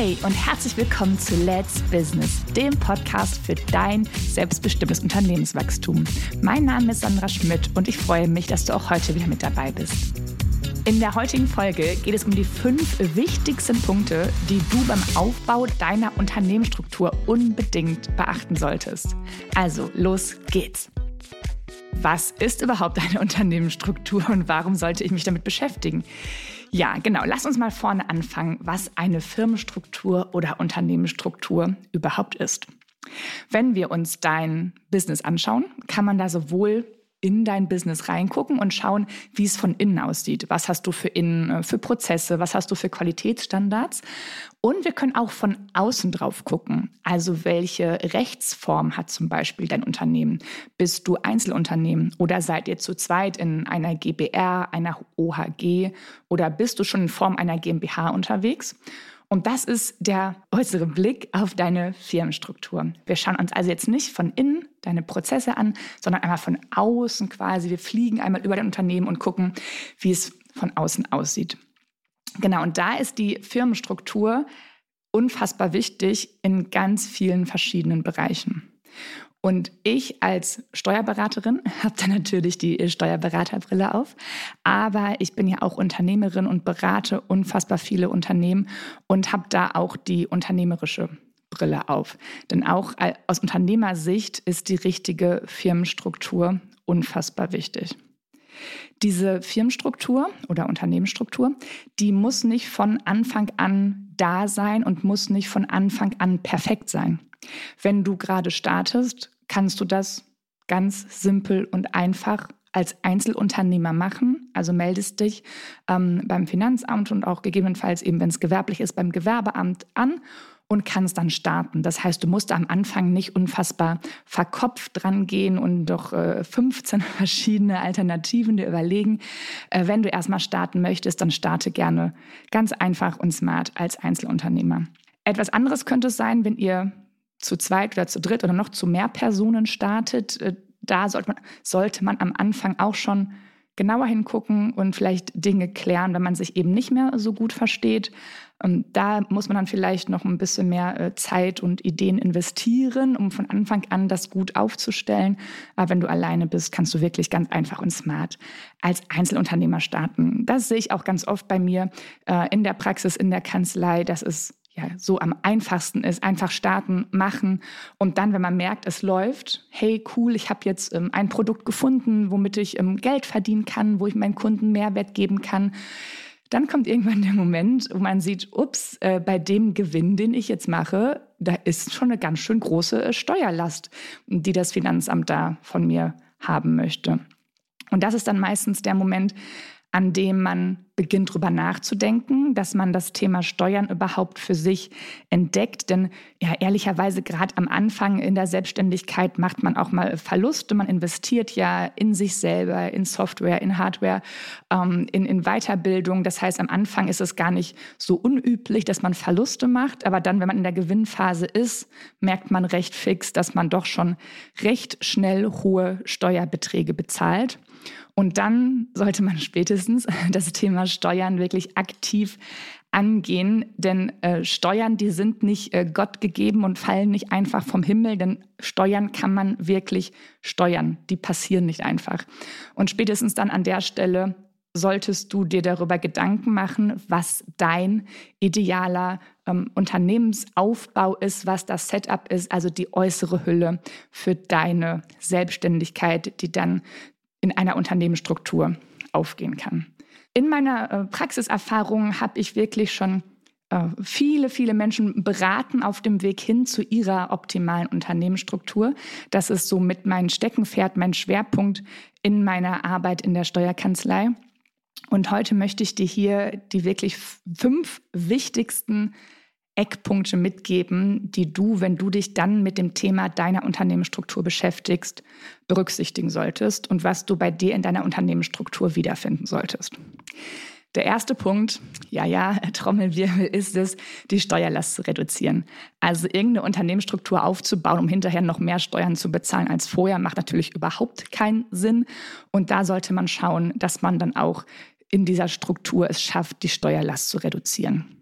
Hey und herzlich willkommen zu Let's Business, dem Podcast für dein selbstbestimmtes Unternehmenswachstum. Mein Name ist Sandra Schmidt und ich freue mich, dass du auch heute wieder mit dabei bist. In der heutigen Folge geht es um die fünf wichtigsten Punkte, die du beim Aufbau deiner Unternehmensstruktur unbedingt beachten solltest. Also, los geht's! Was ist überhaupt eine Unternehmensstruktur und warum sollte ich mich damit beschäftigen? Ja, genau. Lass uns mal vorne anfangen, was eine Firmenstruktur oder Unternehmensstruktur überhaupt ist. Wenn wir uns dein Business anschauen, kann man da sowohl in dein Business reingucken und schauen, wie es von innen aussieht. Was hast du für innen, äh, für Prozesse, was hast du für Qualitätsstandards? Und wir können auch von außen drauf gucken. Also welche Rechtsform hat zum Beispiel dein Unternehmen? Bist du Einzelunternehmen oder seid ihr zu zweit in einer GBR, einer OHG oder bist du schon in Form einer GmbH unterwegs? Und das ist der äußere Blick auf deine Firmenstruktur. Wir schauen uns also jetzt nicht von innen deine Prozesse an, sondern einmal von außen quasi. Wir fliegen einmal über dein Unternehmen und gucken, wie es von außen aussieht. Genau, und da ist die Firmenstruktur unfassbar wichtig in ganz vielen verschiedenen Bereichen. Und ich als Steuerberaterin habe da natürlich die Steuerberaterbrille auf, aber ich bin ja auch Unternehmerin und berate unfassbar viele Unternehmen und habe da auch die unternehmerische Brille auf. Denn auch aus Unternehmersicht ist die richtige Firmenstruktur unfassbar wichtig. Diese Firmenstruktur oder Unternehmensstruktur, die muss nicht von Anfang an da sein und muss nicht von Anfang an perfekt sein. Wenn du gerade startest, kannst du das ganz simpel und einfach als Einzelunternehmer machen. Also meldest dich ähm, beim Finanzamt und auch gegebenenfalls eben, wenn es gewerblich ist, beim Gewerbeamt an und kannst dann starten. Das heißt, du musst am Anfang nicht unfassbar verkopft dran gehen und doch äh, 15 verschiedene Alternativen dir überlegen. Äh, wenn du erstmal starten möchtest, dann starte gerne ganz einfach und smart als Einzelunternehmer. Etwas anderes könnte es sein, wenn ihr zu zweit oder zu dritt oder noch zu mehr Personen startet, äh, da sollte man, sollte man am Anfang auch schon genauer hingucken und vielleicht Dinge klären, wenn man sich eben nicht mehr so gut versteht. Ähm, da muss man dann vielleicht noch ein bisschen mehr äh, Zeit und Ideen investieren, um von Anfang an das gut aufzustellen. Aber wenn du alleine bist, kannst du wirklich ganz einfach und smart als Einzelunternehmer starten. Das sehe ich auch ganz oft bei mir äh, in der Praxis, in der Kanzlei. Das ist ja, so am einfachsten ist, einfach starten, machen und dann, wenn man merkt, es läuft, hey, cool, ich habe jetzt ähm, ein Produkt gefunden, womit ich ähm, Geld verdienen kann, wo ich meinen Kunden Mehrwert geben kann. Dann kommt irgendwann der Moment, wo man sieht, ups, äh, bei dem Gewinn, den ich jetzt mache, da ist schon eine ganz schön große äh, Steuerlast, die das Finanzamt da von mir haben möchte. Und das ist dann meistens der Moment, an dem man beginnt, darüber nachzudenken, dass man das Thema Steuern überhaupt für sich entdeckt. Denn ja, ehrlicherweise gerade am Anfang in der Selbstständigkeit macht man auch mal Verluste. Man investiert ja in sich selber, in Software, in Hardware, ähm, in, in Weiterbildung. Das heißt, am Anfang ist es gar nicht so unüblich, dass man Verluste macht. Aber dann, wenn man in der Gewinnphase ist, merkt man recht fix, dass man doch schon recht schnell hohe Steuerbeträge bezahlt. Und dann sollte man spätestens das Thema Steuern wirklich aktiv angehen, denn äh, Steuern, die sind nicht äh, Gott gegeben und fallen nicht einfach vom Himmel, denn Steuern kann man wirklich steuern, die passieren nicht einfach. Und spätestens dann an der Stelle solltest du dir darüber Gedanken machen, was dein idealer ähm, Unternehmensaufbau ist, was das Setup ist, also die äußere Hülle für deine Selbstständigkeit, die dann in einer Unternehmensstruktur aufgehen kann. In meiner äh, Praxiserfahrung habe ich wirklich schon äh, viele, viele Menschen beraten auf dem Weg hin zu ihrer optimalen Unternehmensstruktur. Das ist so mit meinem Steckenpferd, mein Schwerpunkt in meiner Arbeit in der Steuerkanzlei. Und heute möchte ich dir hier die wirklich fünf wichtigsten Eckpunkte mitgeben, die du, wenn du dich dann mit dem Thema deiner Unternehmensstruktur beschäftigst, berücksichtigen solltest und was du bei dir in deiner Unternehmensstruktur wiederfinden solltest. Der erste Punkt, ja, ja, Trommelwirbel, ist es, die Steuerlast zu reduzieren. Also irgendeine Unternehmensstruktur aufzubauen, um hinterher noch mehr Steuern zu bezahlen als vorher, macht natürlich überhaupt keinen Sinn. Und da sollte man schauen, dass man dann auch in dieser Struktur es schafft, die Steuerlast zu reduzieren.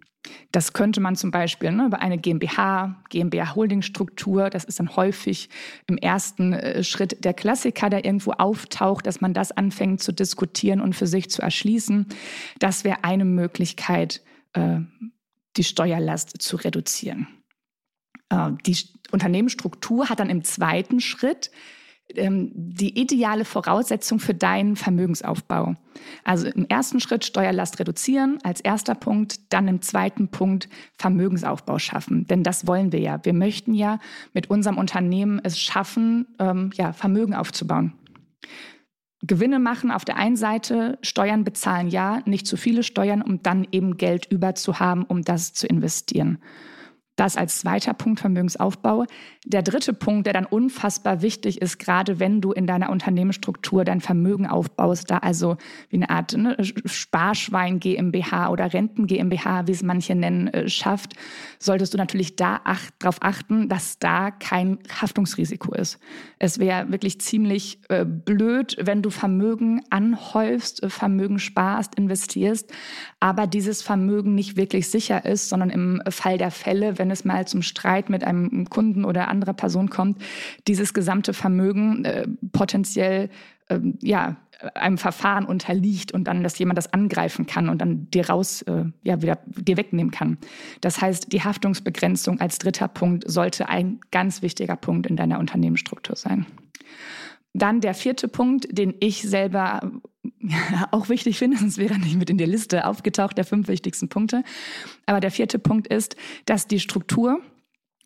Das könnte man zum Beispiel ne, über eine GmbH, GmbH-Holding-Struktur, das ist dann häufig im ersten äh, Schritt der Klassiker, der irgendwo auftaucht, dass man das anfängt zu diskutieren und für sich zu erschließen. Das wäre eine Möglichkeit, äh, die Steuerlast zu reduzieren. Äh, die Unternehmensstruktur hat dann im zweiten Schritt ähm, die ideale Voraussetzung für deinen Vermögensaufbau. Also im ersten Schritt Steuerlast reduzieren als erster Punkt, dann im zweiten Punkt Vermögensaufbau schaffen. Denn das wollen wir ja. Wir möchten ja mit unserem Unternehmen es schaffen, ähm, ja, Vermögen aufzubauen. Gewinne machen auf der einen Seite, Steuern bezahlen ja, nicht zu viele Steuern, um dann eben Geld über zu haben, um das zu investieren. Das als zweiter Punkt Vermögensaufbau. Der dritte Punkt, der dann unfassbar wichtig ist, gerade wenn du in deiner Unternehmensstruktur dein Vermögen aufbaust, da also wie eine Art ne, Sparschwein GmbH oder Renten GmbH, wie es manche nennen, äh, schafft, solltest du natürlich da ach, darauf achten, dass da kein Haftungsrisiko ist. Es wäre wirklich ziemlich äh, blöd, wenn du Vermögen anhäufst, äh, Vermögen sparst, investierst, aber dieses Vermögen nicht wirklich sicher ist, sondern im Fall der Fälle, wenn wenn es mal zum Streit mit einem Kunden oder anderer Person kommt, dieses gesamte Vermögen äh, potenziell äh, ja, einem Verfahren unterliegt und dann, dass jemand das angreifen kann und dann dir raus, äh, ja, wieder dir wegnehmen kann. Das heißt, die Haftungsbegrenzung als dritter Punkt sollte ein ganz wichtiger Punkt in deiner Unternehmensstruktur sein. Dann der vierte Punkt, den ich selber auch wichtig finde, sonst wäre er nicht mit in der Liste aufgetaucht, der fünf wichtigsten Punkte. Aber der vierte Punkt ist, dass die Struktur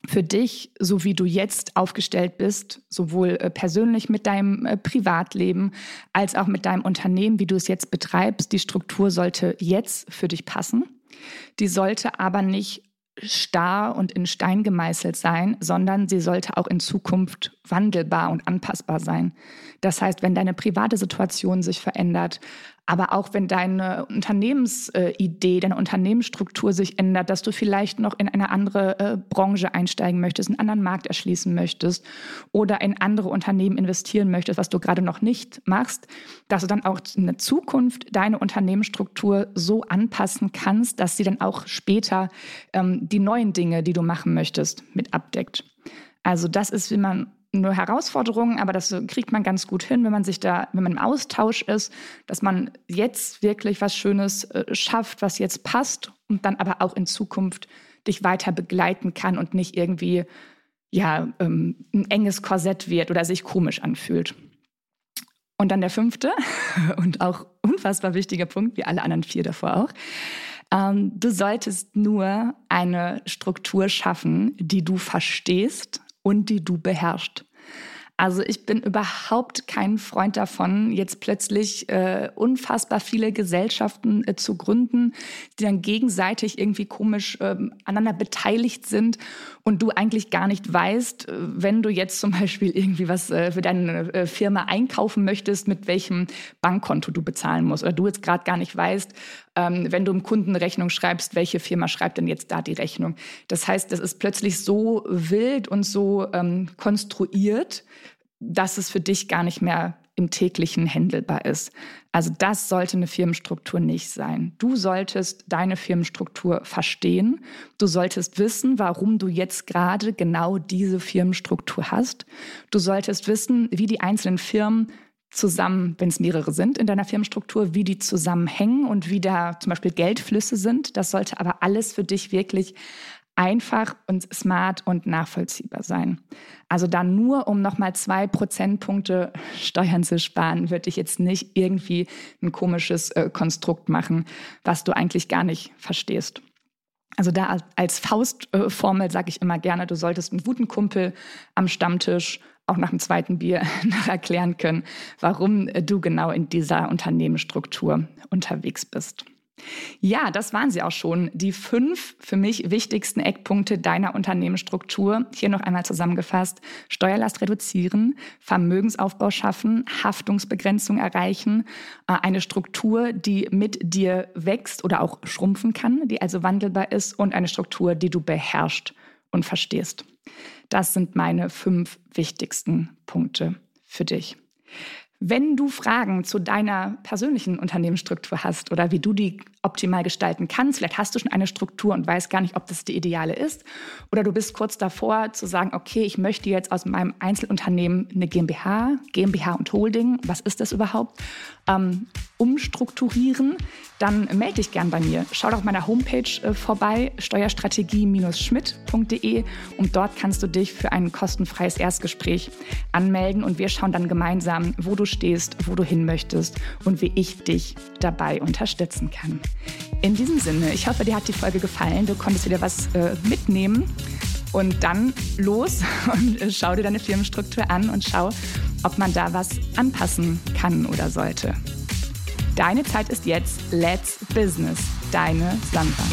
für dich, so wie du jetzt aufgestellt bist, sowohl äh, persönlich mit deinem äh, Privatleben als auch mit deinem Unternehmen, wie du es jetzt betreibst, die Struktur sollte jetzt für dich passen. Die sollte aber nicht starr und in Stein gemeißelt sein, sondern sie sollte auch in Zukunft wandelbar und anpassbar sein. Das heißt, wenn deine private Situation sich verändert, aber auch wenn deine Unternehmensidee, deine Unternehmensstruktur sich ändert, dass du vielleicht noch in eine andere äh, Branche einsteigen möchtest, einen anderen Markt erschließen möchtest oder in andere Unternehmen investieren möchtest, was du gerade noch nicht machst, dass du dann auch in der Zukunft deine Unternehmensstruktur so anpassen kannst, dass sie dann auch später ähm, die neuen Dinge, die du machen möchtest, mit abdeckt. Also das ist, wie man nur Herausforderungen, aber das kriegt man ganz gut hin, wenn man sich da, wenn man im Austausch ist, dass man jetzt wirklich was Schönes äh, schafft, was jetzt passt und dann aber auch in Zukunft dich weiter begleiten kann und nicht irgendwie ja ähm, ein enges Korsett wird oder sich komisch anfühlt. Und dann der fünfte und auch unfassbar wichtiger Punkt, wie alle anderen vier davor auch. Ähm, du solltest nur eine Struktur schaffen, die du verstehst und die du beherrschst. Also ich bin überhaupt kein Freund davon, jetzt plötzlich äh, unfassbar viele Gesellschaften äh, zu gründen, die dann gegenseitig irgendwie komisch äh, aneinander beteiligt sind und du eigentlich gar nicht weißt, äh, wenn du jetzt zum Beispiel irgendwie was äh, für deine äh, Firma einkaufen möchtest, mit welchem Bankkonto du bezahlen musst oder du jetzt gerade gar nicht weißt, ähm, wenn du im Kunden eine Rechnung schreibst, welche Firma schreibt denn jetzt da die Rechnung? Das heißt, das ist plötzlich so wild und so ähm, konstruiert, dass es für dich gar nicht mehr im täglichen händelbar ist. Also das sollte eine Firmenstruktur nicht sein. Du solltest deine Firmenstruktur verstehen. Du solltest wissen, warum du jetzt gerade genau diese Firmenstruktur hast. Du solltest wissen, wie die einzelnen Firmen zusammen, wenn es mehrere sind in deiner Firmenstruktur, wie die zusammenhängen und wie da zum Beispiel Geldflüsse sind. Das sollte aber alles für dich wirklich einfach und smart und nachvollziehbar sein. Also dann nur, um nochmal zwei Prozentpunkte Steuern zu sparen, würde ich jetzt nicht irgendwie ein komisches äh, Konstrukt machen, was du eigentlich gar nicht verstehst. Also da als Faustformel äh, sage ich immer gerne, du solltest einen guten Kumpel am Stammtisch auch nach dem zweiten Bier erklären können, warum du genau in dieser Unternehmensstruktur unterwegs bist. Ja, das waren sie auch schon. Die fünf für mich wichtigsten Eckpunkte deiner Unternehmensstruktur. Hier noch einmal zusammengefasst. Steuerlast reduzieren, Vermögensaufbau schaffen, Haftungsbegrenzung erreichen, äh, eine Struktur, die mit dir wächst oder auch schrumpfen kann, die also wandelbar ist und eine Struktur, die du beherrschst und verstehst. Das sind meine fünf wichtigsten Punkte für dich. Wenn du Fragen zu deiner persönlichen Unternehmensstruktur hast oder wie du die optimal gestalten kannst, vielleicht hast du schon eine Struktur und weißt gar nicht, ob das die ideale ist, oder du bist kurz davor zu sagen, okay, ich möchte jetzt aus meinem Einzelunternehmen eine GmbH, GmbH und Holding, was ist das überhaupt, ähm, umstrukturieren, dann melde dich gern bei mir. Schau doch auf meiner Homepage äh, vorbei, steuerstrategie-schmidt.de und dort kannst du dich für ein kostenfreies Erstgespräch anmelden. Und wir schauen dann gemeinsam, wo du stehst, wo du hin möchtest und wie ich dich dabei unterstützen kann. In diesem Sinne, ich hoffe, dir hat die Folge gefallen. Du konntest wieder was äh, mitnehmen. Und dann los und äh, schau dir deine Firmenstruktur an und schau, ob man da was anpassen kann oder sollte. Deine Zeit ist jetzt. Let's Business. Deine Sandra.